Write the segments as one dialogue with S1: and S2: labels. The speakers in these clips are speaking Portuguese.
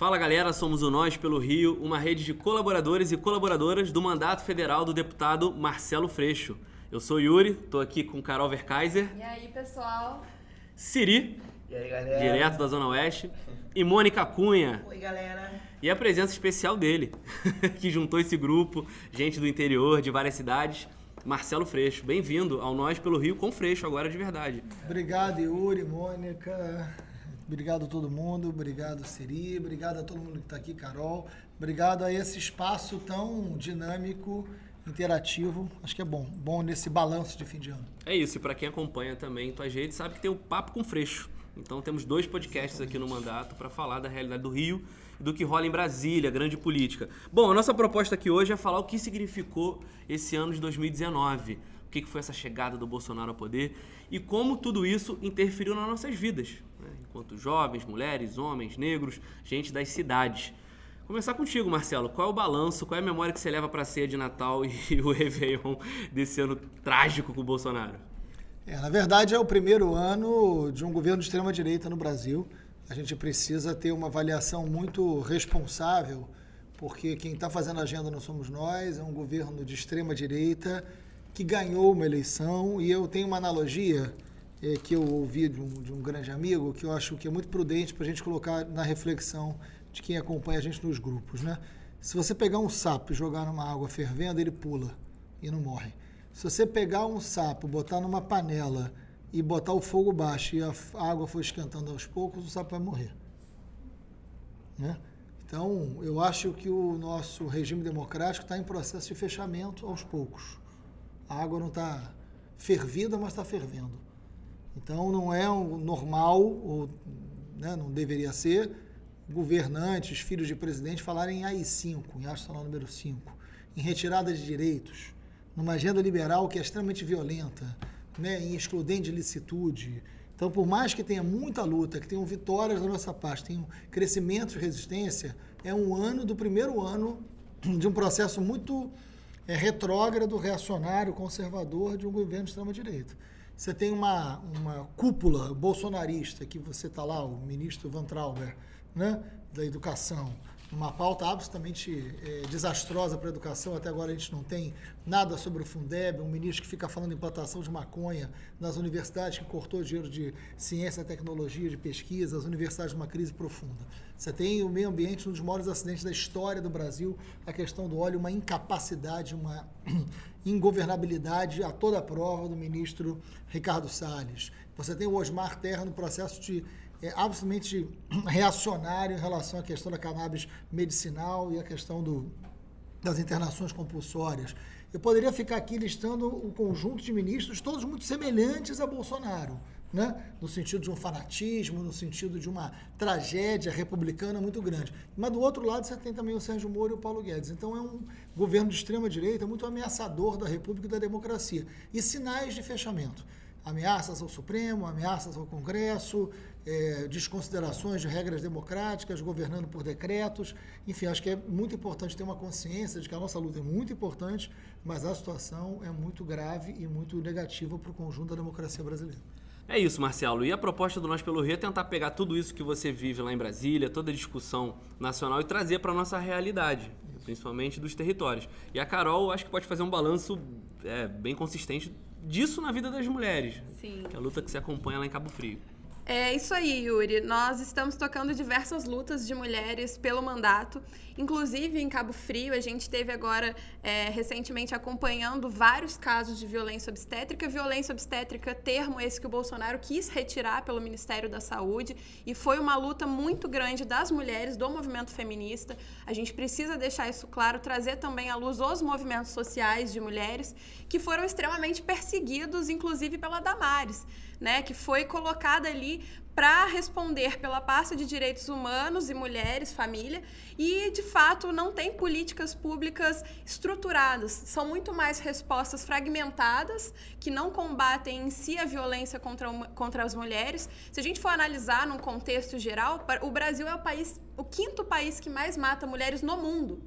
S1: Fala galera, somos o Nós pelo Rio, uma rede de colaboradores e colaboradoras do mandato federal do deputado Marcelo Freixo. Eu sou Yuri, tô aqui com Carol Verkaiser.
S2: E aí, pessoal?
S1: Siri.
S3: E aí, galera?
S1: Direto da Zona Oeste. E Mônica Cunha.
S3: Oi, galera.
S1: E a presença especial dele, que juntou esse grupo, gente do interior, de várias cidades. Marcelo Freixo, bem-vindo ao Nós pelo Rio com Freixo, agora de verdade.
S4: Obrigado, Yuri, Mônica. Obrigado a todo mundo, obrigado Siri, obrigado a todo mundo que está aqui, Carol. Obrigado a esse espaço tão dinâmico, interativo. Acho que é bom, bom nesse balanço de fim de ano.
S1: É isso, e para quem acompanha também tuas redes, sabe que tem o Papo com Freixo. Então temos dois podcasts aqui no mandato para falar da realidade do Rio e do que rola em Brasília, grande política. Bom, a nossa proposta aqui hoje é falar o que significou esse ano de 2019 o que foi essa chegada do Bolsonaro ao poder e como tudo isso interferiu nas nossas vidas, né? enquanto jovens, mulheres, homens, negros, gente das cidades. Começar contigo, Marcelo. Qual é o balanço, qual é a memória que você leva para a ceia de Natal e o Réveillon desse ano trágico com o Bolsonaro?
S4: É, na verdade, é o primeiro ano de um governo de extrema-direita no Brasil. A gente precisa ter uma avaliação muito responsável, porque quem está fazendo a agenda não somos nós, é um governo de extrema-direita que ganhou uma eleição e eu tenho uma analogia é, que eu ouvi de um, de um grande amigo que eu acho que é muito prudente para a gente colocar na reflexão de quem acompanha a gente nos grupos, né? Se você pegar um sapo e jogar numa água fervendo, ele pula e não morre. Se você pegar um sapo, botar numa panela e botar o fogo baixo e a água for esquentando aos poucos, o sapo vai morrer. Né? Então, eu acho que o nosso regime democrático está em processo de fechamento aos poucos. A água não está fervida, mas está fervendo. Então não é um normal, ou né, não deveria ser, governantes, filhos de presidente falarem em AI-5, em Nacional número 5, em retirada de direitos, numa agenda liberal que é extremamente violenta, né, em excludente de licitude. Então, por mais que tenha muita luta, que tenham vitórias da nossa parte, tenham crescimento de resistência, é um ano do primeiro ano de um processo muito é, retrógrado, reacionário, conservador de um governo de extrema-direita. Você tem uma, uma cúpula bolsonarista, que você está lá, o ministro Van Trauber, né, da educação, uma pauta absolutamente é, desastrosa para a educação. Até agora a gente não tem nada sobre o Fundeb, um ministro que fica falando em plantação de maconha nas universidades, que cortou dinheiro de ciência, tecnologia, de pesquisa, as universidades numa crise profunda. Você tem o meio ambiente, um dos maiores acidentes da história do Brasil, a questão do óleo, uma incapacidade, uma ingovernabilidade a toda prova do ministro Ricardo Salles. Você tem o Osmar Terra no processo de é absolutamente reacionário em relação à questão da cannabis medicinal e a questão do, das internações compulsórias. Eu poderia ficar aqui listando o conjunto de ministros, todos muito semelhantes a Bolsonaro, né? no sentido de um fanatismo, no sentido de uma tragédia republicana muito grande. Mas do outro lado você tem também o Sérgio Moro e o Paulo Guedes. Então é um governo de extrema direita muito ameaçador da República e da democracia. E sinais de fechamento ameaças ao Supremo, ameaças ao Congresso, é, desconsiderações de regras democráticas, governando por decretos. Enfim, acho que é muito importante ter uma consciência de que a nossa luta é muito importante, mas a situação é muito grave e muito negativa para o conjunto da democracia brasileira.
S1: É isso, Marcelo. E a proposta do Nós pelo Rio é tentar pegar tudo isso que você vive lá em Brasília, toda a discussão nacional e trazer para a nossa realidade, principalmente dos territórios. E a Carol, acho que pode fazer um balanço é, bem consistente disso na vida das mulheres.
S2: Sim.
S1: Que é a luta que se acompanha lá em Cabo Frio.
S2: É isso aí, Yuri. Nós estamos tocando diversas lutas de mulheres pelo mandato. Inclusive, em Cabo Frio, a gente teve agora, é, recentemente, acompanhando vários casos de violência obstétrica. Violência obstétrica, termo esse que o Bolsonaro quis retirar pelo Ministério da Saúde. E foi uma luta muito grande das mulheres, do movimento feminista. A gente precisa deixar isso claro, trazer também à luz os movimentos sociais de mulheres que foram extremamente perseguidos, inclusive pela Damares né, que foi colocada ali para responder pela pasta de direitos humanos e mulheres, família, e de fato não tem políticas públicas estruturadas. São muito mais respostas fragmentadas que não combatem em si a violência contra, contra as mulheres. Se a gente for analisar num contexto geral, o Brasil é o país, o quinto país que mais mata mulheres no mundo,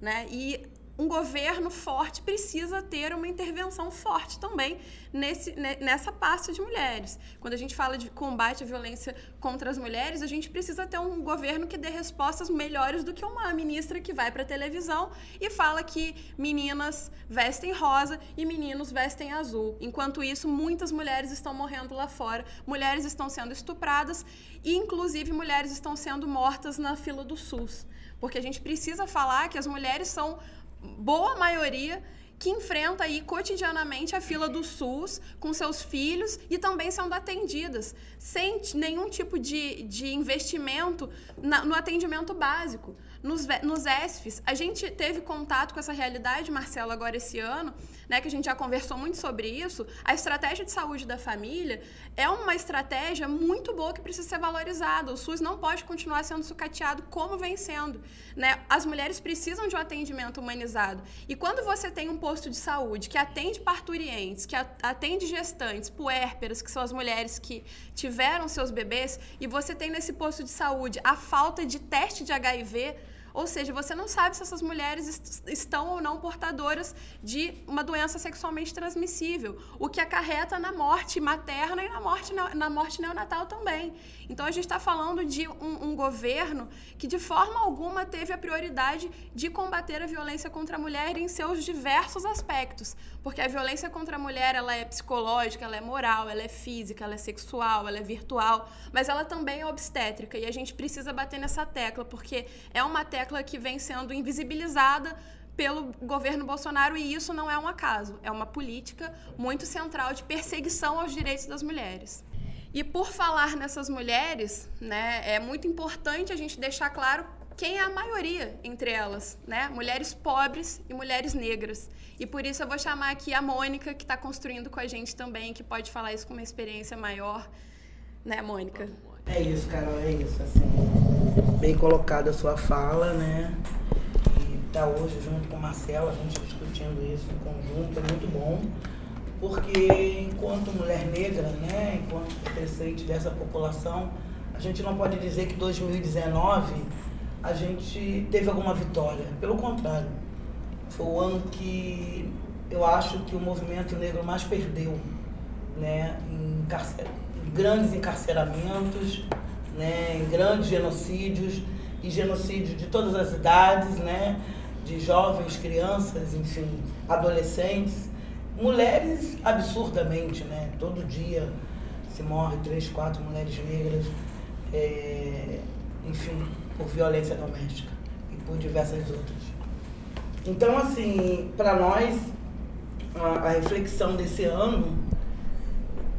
S2: né? E um governo forte precisa ter uma intervenção forte também nesse, nessa pasta de mulheres. Quando a gente fala de combate à violência contra as mulheres, a gente precisa ter um governo que dê respostas melhores do que uma ministra que vai para a televisão e fala que meninas vestem rosa e meninos vestem azul. Enquanto isso, muitas mulheres estão morrendo lá fora, mulheres estão sendo estupradas e, inclusive, mulheres estão sendo mortas na fila do SUS. Porque a gente precisa falar que as mulheres são boa maioria que enfrenta aí cotidianamente a fila do SUS com seus filhos e também sendo atendidas sem nenhum tipo de, de investimento na, no atendimento básico. Nos, nos ESFs, a gente teve contato com essa realidade, Marcelo, agora esse ano, né, que a gente já conversou muito sobre isso. A estratégia de saúde da família é uma estratégia muito boa que precisa ser valorizada. O SUS não pode continuar sendo sucateado como vem sendo. Né? As mulheres precisam de um atendimento humanizado. E quando você tem um posto de saúde que atende parturientes, que atende gestantes, puérperas, que são as mulheres que tiveram seus bebês, e você tem nesse posto de saúde a falta de teste de HIV, ou seja, você não sabe se essas mulheres est estão ou não portadoras de uma doença sexualmente transmissível, o que acarreta na morte materna e na morte, na morte neonatal também. Então, a gente está falando de um, um, governo que, de forma alguma, teve a prioridade de combater a violência contra a mulher em seus diversos aspectos. Porque a violência contra a mulher ela é psicológica, ela é moral, ela é física, ela é sexual, ela é virtual, mas ela também é obstétrica. E a gente precisa bater nessa tecla, porque é uma tecla tecla que vem sendo invisibilizada pelo governo Bolsonaro e isso não é um acaso, é uma política muito central de perseguição aos direitos das mulheres. E por falar nessas mulheres, né, é muito importante a gente deixar claro quem é a maioria entre elas, né? Mulheres pobres e mulheres negras. E por isso eu vou chamar aqui a Mônica, que está construindo com a gente também, que pode falar isso com uma experiência maior, né, Mônica?
S3: É isso, Carol, é isso, assim, bem colocada a sua fala, né? E tá hoje junto com o Marcelo, a gente discutindo isso em conjunto, é muito bom, porque enquanto mulher negra, né, enquanto pertencente dessa população, a gente não pode dizer que 2019 a gente teve alguma vitória, pelo contrário, foi o ano que eu acho que o movimento negro mais perdeu, né, em carcere grandes encarceramentos, né, grandes genocídios e genocídios de todas as idades, né, de jovens, crianças, enfim, adolescentes, mulheres absurdamente, né, todo dia se morre três, quatro mulheres negras, é, enfim, por violência doméstica e por diversas outras. Então, assim, para nós, a, a reflexão desse ano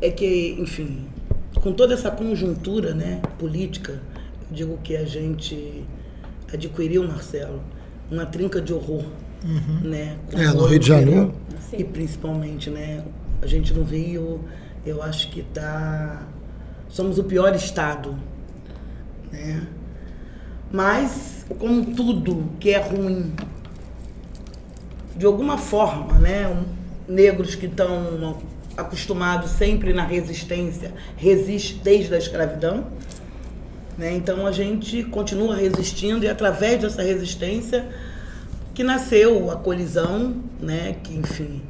S3: é que, enfim, com toda essa conjuntura né, política, digo que a gente adquiriu, Marcelo, uma trinca de horror.
S4: Uhum. Né, é, no Rio de Janeiro.
S3: E principalmente, né, a gente no Rio, eu acho que tá. Somos o pior estado. Né? Mas, como tudo que é ruim, de alguma forma, né, um, negros que estão acostumado sempre na resistência, resiste desde a escravidão. Né? Então a gente continua resistindo e através dessa resistência que nasceu a colisão, né? que enfim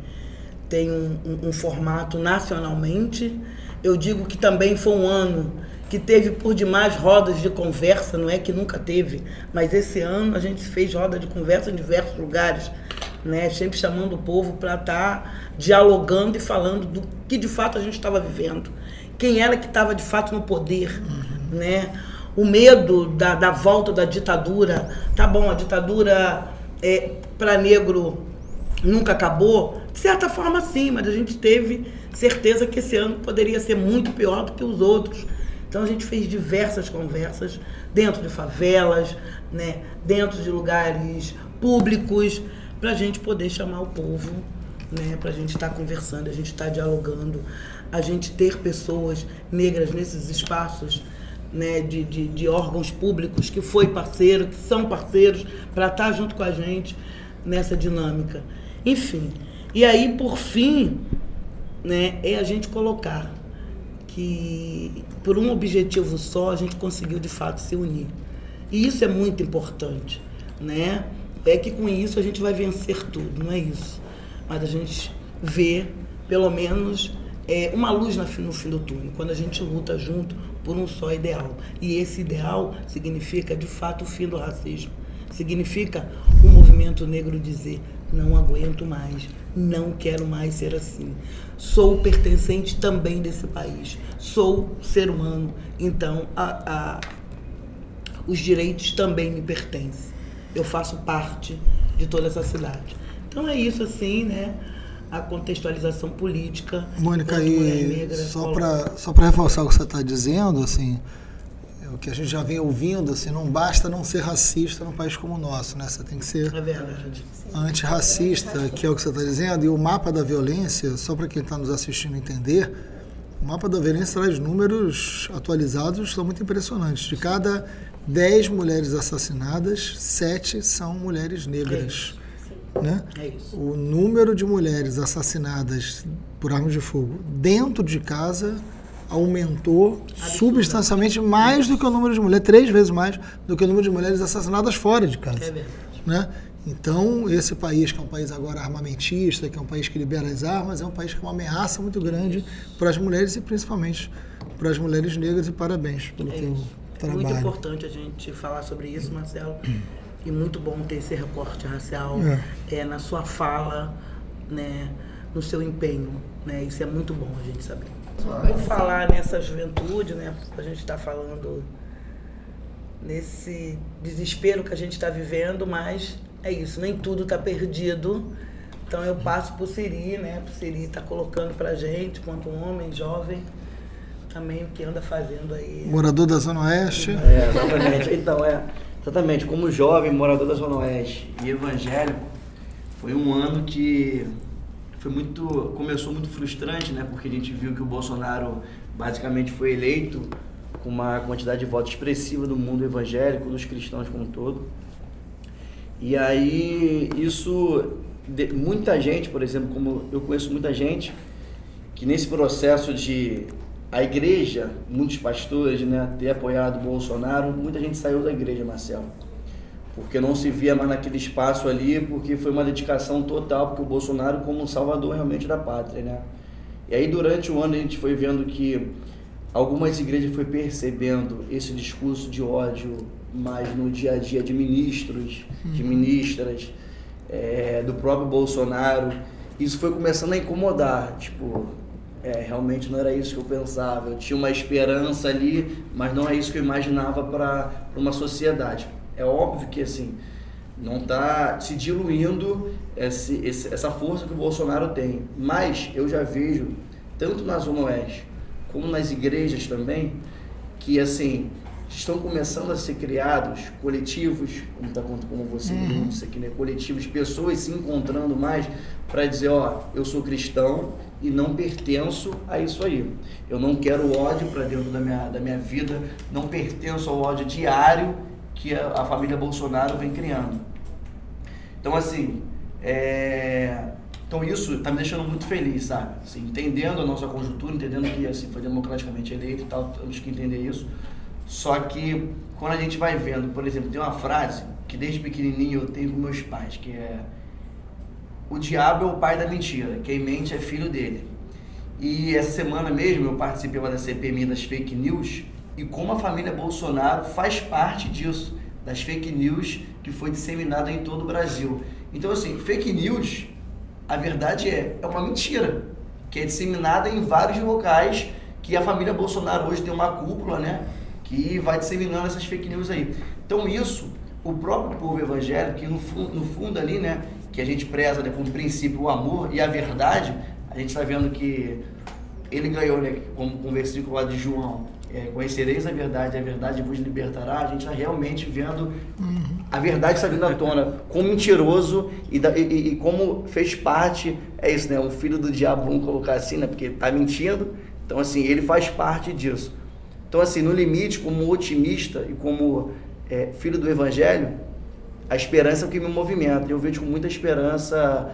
S3: tem um, um, um formato nacionalmente. Eu digo que também foi um ano que teve por demais rodas de conversa, não é que nunca teve, mas esse ano a gente fez roda de conversa em diversos lugares, né? Sempre chamando o povo para estar tá dialogando e falando do que de fato a gente estava vivendo. Quem era que estava de fato no poder, uhum. né? O medo da, da volta da ditadura. Tá bom, a ditadura é, para negro nunca acabou? De certa forma, sim, mas a gente teve certeza que esse ano poderia ser muito pior do que os outros. Então a gente fez diversas conversas dentro de favelas, né, dentro de lugares públicos, para a gente poder chamar o povo, né, para a gente estar tá conversando, a gente estar tá dialogando, a gente ter pessoas negras nesses espaços né, de, de, de, órgãos públicos que foi parceiro, que são parceiros, para estar tá junto com a gente nessa dinâmica. Enfim, e aí, por fim, né, é a gente colocar que, por um objetivo só, a gente conseguiu de fato se unir. E isso é muito importante, né? É que com isso a gente vai vencer tudo, não é isso. Mas a gente vê, pelo menos, é, uma luz no fim do túnel, quando a gente luta junto por um só ideal. E esse ideal significa, de fato, o fim do racismo. Significa o movimento negro dizer: não aguento mais, não quero mais ser assim. Sou pertencente também desse país, sou ser humano, então a, a, os direitos também me pertencem. Eu faço parte de toda essa cidade. Então é isso assim, né? A contextualização política.
S4: Mônica, e só para só para reforçar o que você está dizendo, assim, o que a gente já vem ouvindo, assim, não basta não ser racista num país como o nosso, né? Você tem que ser
S3: é
S4: antirracista, que é o que você está dizendo. E o mapa da violência, só para quem está nos assistindo entender, o mapa da violência traz números atualizados, são muito impressionantes. De cada 10 mulheres assassinadas, 7 são mulheres negras.
S3: É
S4: né?
S3: É.
S4: O número de mulheres assassinadas por armas de fogo dentro de casa aumentou substancialmente mais do que o número de mulheres, três vezes mais do que o número de mulheres assassinadas fora de casa.
S3: É verdade.
S4: Né? Então, esse país, que é um país agora armamentista, que é um país que libera as armas, é um país que é uma ameaça muito grande para as mulheres e principalmente para as mulheres negras. E parabéns pelo é teu trabalho.
S3: Muito importante a gente falar sobre isso, Marcelo. E muito bom ter esse recorte racial é. é na sua fala, né, no seu empenho. Né? Isso é muito bom a gente saber. Por falar nessa juventude, né? A gente está falando nesse desespero que a gente está vivendo, mas é isso, nem tudo está perdido. Então eu passo por Siri, né? Por Siri está colocando pra gente, quanto um homem jovem, também o que anda fazendo aí.
S4: Morador da Zona Oeste?
S5: É, exatamente. Então, é, exatamente, como jovem morador da Zona Oeste e evangélico, foi um ano que foi muito começou muito frustrante, né? Porque a gente viu que o Bolsonaro basicamente foi eleito com uma quantidade de votos expressiva do mundo evangélico, dos cristãos como um todo. E aí isso muita gente, por exemplo, como eu conheço muita gente que nesse processo de a igreja, muitos pastores, né, ter apoiado o Bolsonaro, muita gente saiu da igreja, Marcelo porque não se via mais naquele espaço ali, porque foi uma dedicação total, porque o Bolsonaro como um salvador realmente da pátria, né? E aí durante o ano a gente foi vendo que algumas igrejas foi percebendo esse discurso de ódio mais no dia a dia de ministros, de uhum. ministras, é, do próprio Bolsonaro. Isso foi começando a incomodar, tipo, é, realmente não era isso que eu pensava. Eu tinha uma esperança ali, mas não é isso que eu imaginava para uma sociedade. É óbvio que assim não está se diluindo esse, esse, essa força que o Bolsonaro tem. Mas eu já vejo, tanto na Zona Oeste como nas igrejas também, que assim estão começando a ser criados coletivos, como, tá, como você uhum. disse aqui, né? coletivos, pessoas se encontrando mais para dizer, ó, eu sou cristão e não pertenço a isso aí. Eu não quero ódio para dentro da minha, da minha vida, não pertenço ao ódio diário que a, a família Bolsonaro vem criando. Então, assim, é... então isso está me deixando muito feliz, sabe? Assim, entendendo a nossa conjuntura, entendendo que assim, foi democraticamente eleito e tal, temos que entender isso. Só que quando a gente vai vendo, por exemplo, tem uma frase que desde pequenininho eu tenho com meus pais, que é o diabo é o pai da mentira, quem mente é filho dele. E essa semana mesmo eu participei da CPMI das fake news e como a família Bolsonaro faz parte disso, das fake news que foi disseminada em todo o Brasil. Então, assim, fake news, a verdade é, é uma mentira, que é disseminada em vários locais, que a família Bolsonaro hoje tem uma cúpula, né, que vai disseminando essas fake news aí. Então, isso, o próprio povo evangélico, que no, fundo, no fundo ali, né, que a gente preza né, como princípio o amor e a verdade, a gente está vendo que ele ganhou, né, como com o versículo lá de João, é, conhecereis a verdade, a verdade vos libertará, a gente está realmente vendo a verdade está vindo à tona, como mentiroso e, da, e, e, como fez parte, é isso, né? Um filho do diabo, vamos colocar assim, né? Porque está mentindo, então assim, ele faz parte disso. Então assim, no limite, como otimista e como é, filho do evangelho, a esperança é o que me movimenta. Eu vejo com muita esperança,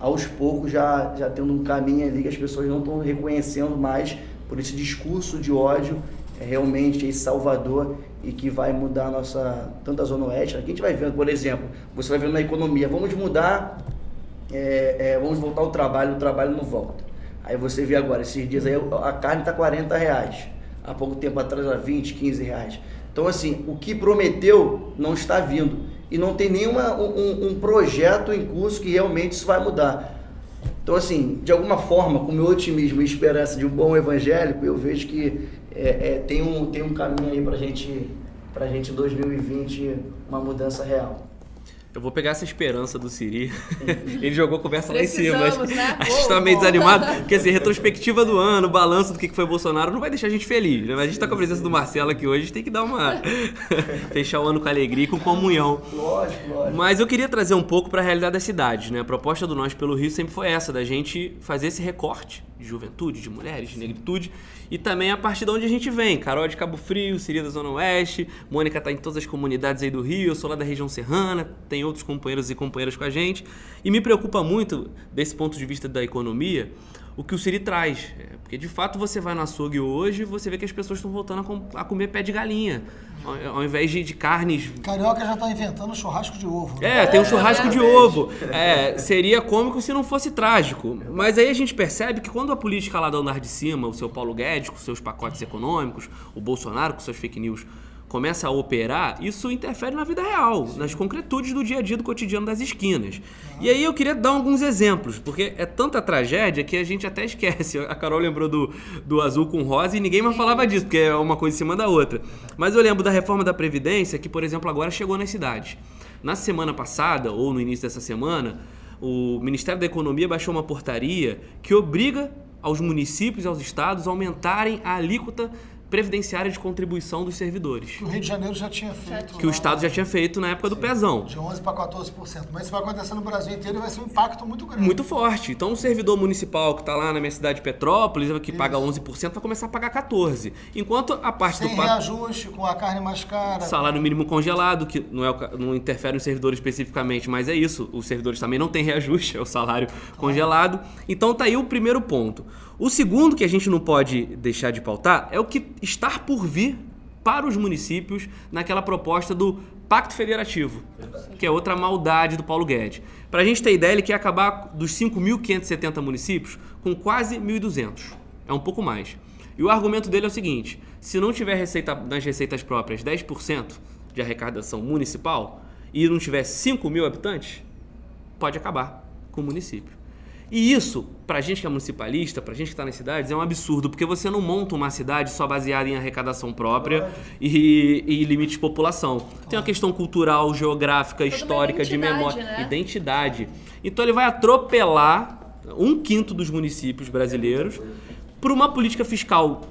S5: aos poucos, já, já tendo um caminho ali que as pessoas não estão reconhecendo mais por esse discurso de ódio é realmente esse salvador e que vai mudar a nossa, tanto a Zona Oeste, aqui a gente vai vendo, por exemplo, você vai vendo na economia, vamos mudar, é, é, vamos voltar ao trabalho, o trabalho não volta. Aí você vê agora, esses dias aí a carne está 40 reais, há pouco tempo atrás era 20, 15 reais. Então assim, o que prometeu não está vindo e não tem nenhuma um, um projeto em curso que realmente isso vai mudar. Então, assim, de alguma forma, com o meu otimismo e esperança de um bom evangélico, eu vejo que é, é, tem, um, tem um caminho aí para gente, a gente, em 2020, uma mudança real.
S1: Eu vou pegar essa esperança do Siri. Ele jogou conversa lá em cima.
S2: Né?
S1: acho que tá meio desanimado. Porque assim, retrospectiva do ano, balanço do que foi Bolsonaro, não vai deixar a gente feliz, né? Mas a gente tá com a presença do Marcelo aqui hoje, a gente tem que dar uma. fechar o ano com alegria e com comunhão.
S5: Lógico, lógico.
S1: Mas eu queria trazer um pouco para a realidade das cidades, né? A proposta do Nós pelo Rio sempre foi essa, da gente fazer esse recorte de juventude, de mulheres, de negritude, e também a partir de onde a gente vem. Carol de Cabo Frio, Siri da Zona Oeste, Mônica tá em todas as comunidades aí do Rio, eu sou lá da região serrana, tem outros companheiros e companheiras com a gente. E me preocupa muito, desse ponto de vista da economia, o que o Siri traz. É, Porque de fato você vai no açougue hoje e você vê que as pessoas estão voltando a, com- a comer pé de galinha, ao, ao invés de, de carnes
S4: Carioca já tá inventando churrasco de ovo. né?
S1: é, tem um churrasco de ovo. É, seria cômico se não fosse trágico. Mas aí a gente percebe que quando a política lá do andar de cima, o seu Paulo Guedes com seus pacotes econômicos, o Bolsonaro com seus fake news, começa a operar, isso interfere na vida real, nas concretudes do dia a dia, do cotidiano das esquinas. E aí eu queria dar alguns exemplos, porque é tanta tragédia que a gente até esquece. A Carol lembrou do, do azul com rosa e ninguém mais falava disso, porque é uma coisa em cima da outra. Mas eu lembro da reforma da Previdência, que, por exemplo, agora chegou nas cidades. Na semana passada, ou no início dessa semana, o Ministério da Economia baixou uma portaria que obriga aos municípios e aos estados a aumentarem a alíquota previdenciária de contribuição dos servidores.
S4: Que o Rio de Janeiro já tinha feito.
S1: Que o Estado já tinha feito na época do pezão.
S4: De 11% para 14%. Mas isso vai acontecer no Brasil inteiro e vai ser um impacto muito grande.
S1: Muito forte. Então, o servidor municipal que está lá na minha cidade de Petrópolis, que paga 11%, vai começar a pagar 14%. Enquanto a parte
S4: Sem
S1: do pa-
S4: reajuste, com a carne mais cara.
S1: salário mínimo congelado, que não, é o não interfere no servidor especificamente, mas é isso. Os servidores também não têm reajuste, é o salário congelado. Então tá aí o primeiro ponto. O segundo que a gente não pode deixar de pautar é o que está por vir para os municípios naquela proposta do Pacto Federativo, que é outra maldade do Paulo Guedes. Para a gente ter ideia, ele quer acabar dos 5.570 municípios com quase 1.200. É um pouco mais. E o argumento dele é o seguinte: se não tiver receita nas receitas próprias 10% de arrecadação municipal e não tiver 5 mil habitantes, pode acabar com o município. E isso, pra gente que é municipalista, pra gente que está nas cidades, é um absurdo, porque você não monta uma cidade só baseada em arrecadação própria e, e limite de população. Tem uma questão cultural, geográfica,
S2: uma
S1: histórica, de memória,
S2: né?
S1: identidade. Então ele vai atropelar um quinto dos municípios brasileiros por uma política fiscal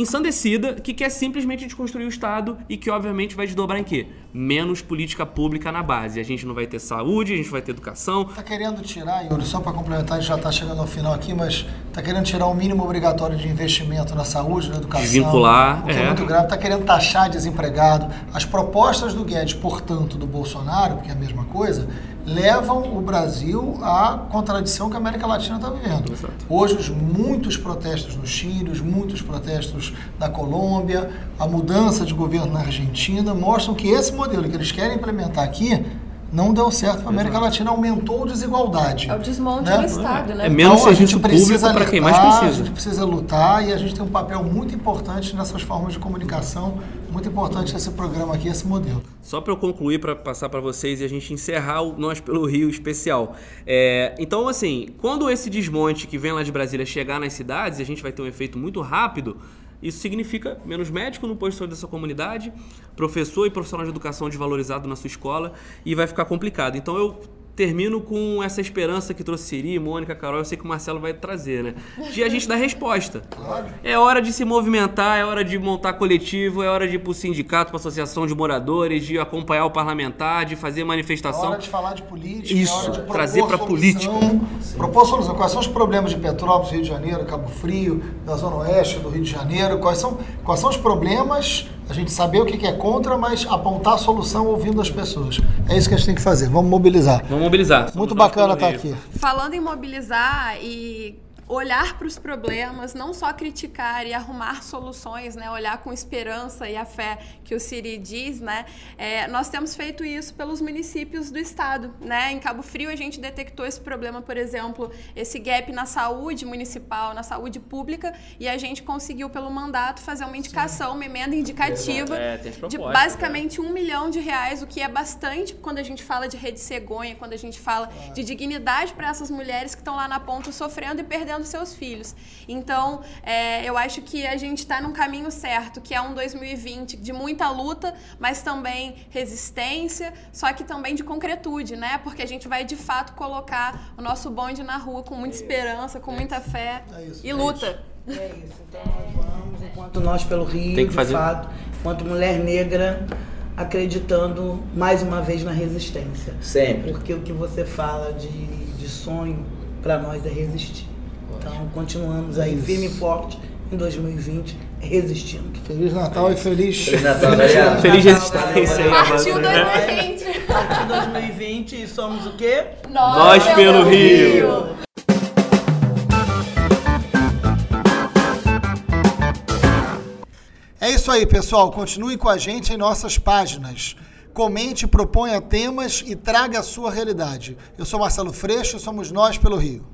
S1: ensandecida que quer simplesmente desconstruir o Estado e que obviamente vai desdobrar em quê? Menos política pública na base. A gente não vai ter saúde, a gente vai ter educação.
S4: Tá querendo tirar, Yuri, só para complementar, a gente já está chegando ao final aqui, mas tá querendo tirar o mínimo obrigatório de investimento na saúde, na educação.
S1: Desvincular,
S4: o que é.
S1: é.
S4: muito grave. Tá querendo taxar desempregado. As propostas do Guedes, portanto, do Bolsonaro, porque é a mesma coisa, levam o Brasil à contradição que a América Latina está vivendo.
S1: Exato.
S4: Hoje, os muitos protestos no Chile, os muitos protestos na Colômbia, a mudança de governo na Argentina, mostram que esse modelo que eles querem implementar aqui não deu certo para a América Latina, aumentou a desigualdade.
S2: É o desmonte
S4: Né?
S2: do Estado, né?
S1: É menos
S4: Então, a gente
S1: serviço
S4: precisa
S1: público para quem mais precisa.
S4: A gente precisa lutar e a gente tem um papel muito importante nessas formas de comunicação, muito importante esse programa aqui, esse modelo.
S1: Só para eu concluir, para passar para vocês e a gente encerrar o Nós pelo Rio especial. É, então, assim, quando esse desmonte que vem lá de Brasília chegar nas cidades, a gente vai ter um efeito muito rápido. Isso significa menos médico no posto da sua comunidade, professor e profissional de educação desvalorizado na sua escola e vai ficar complicado. Então eu termino com essa esperança que trouxe Siri, Mônica, Carol, eu sei que o Marcelo vai trazer, né? De a gente dar resposta. É hora de se movimentar, é hora de montar coletivo, é hora de ir pro sindicato, pra associação de moradores, de acompanhar o parlamentar, de fazer
S4: É
S1: manifestação.
S4: hora de falar de política,
S1: Isso,
S4: é de propor
S1: trazer pra política.
S4: Propor solução. Quais são os problemas de Petrópolis, Rio de Janeiro, Cabo Frio, da Zona Oeste do Rio de Janeiro? Quais são, quais são os problemas? A gente saber o que é contra, mas apontar a solução ouvindo as pessoas. É isso que a gente tem que fazer. Vamos mobilizar.
S1: Vamos mobilizar.
S4: Muito bacana
S1: pelo
S4: estar aqui.
S2: Falando em mobilizar e olhar para os problemas, não só criticar e arrumar soluções, né? Olhar com esperança e a fé que o Siri diz, né? É, nós temos feito isso pelos municípios do estado, né? Em Cabo Frio a gente detectou esse problema, por exemplo, esse gap na saúde municipal, na saúde pública, e a gente conseguiu pelo mandato fazer uma indicação, uma emenda indicativa
S1: É,
S2: de basicamente um milhão de reais, o que é bastante quando a gente fala de rede cegonha, quando a gente fala de dignidade para essas mulheres que estão lá na ponta sofrendo e perdendo seus filhos. Então, é, eu acho que a gente está num caminho certo, que é um 2020 de muita luta, mas também resistência, só que também de concretude, né? Porque a gente vai de fato colocar o nosso bonde na rua com muita esperança, com muita fé
S4: É isso,
S2: e
S4: é
S2: luta.
S3: É isso, então nós vamos, enquanto nós pelo Rio,
S1: Tem que
S3: de
S1: fazer-
S3: fato, enquanto mulher negra, acreditando mais uma vez na resistência.
S5: Sempre.
S3: Porque o que você fala de, de sonho, para nós é resistir. Então continuamos aí
S4: Isso.
S3: firme e forte em 2020, resistindo.
S4: Feliz Natal e feliz.
S5: Feliz Natal, Dayana.
S1: Feliz
S3: Natal,
S1: resistência aí.
S2: Partiu
S1: Amanda.
S2: 2020!
S3: Partiu 2020 e somos o quê?
S1: Nós pelo Rio.
S4: É isso aí, pessoal. Continue com a gente em nossas páginas. Comente, proponha temas e traga a sua realidade. Eu sou Marcelo Freixo, somos nós pelo Rio.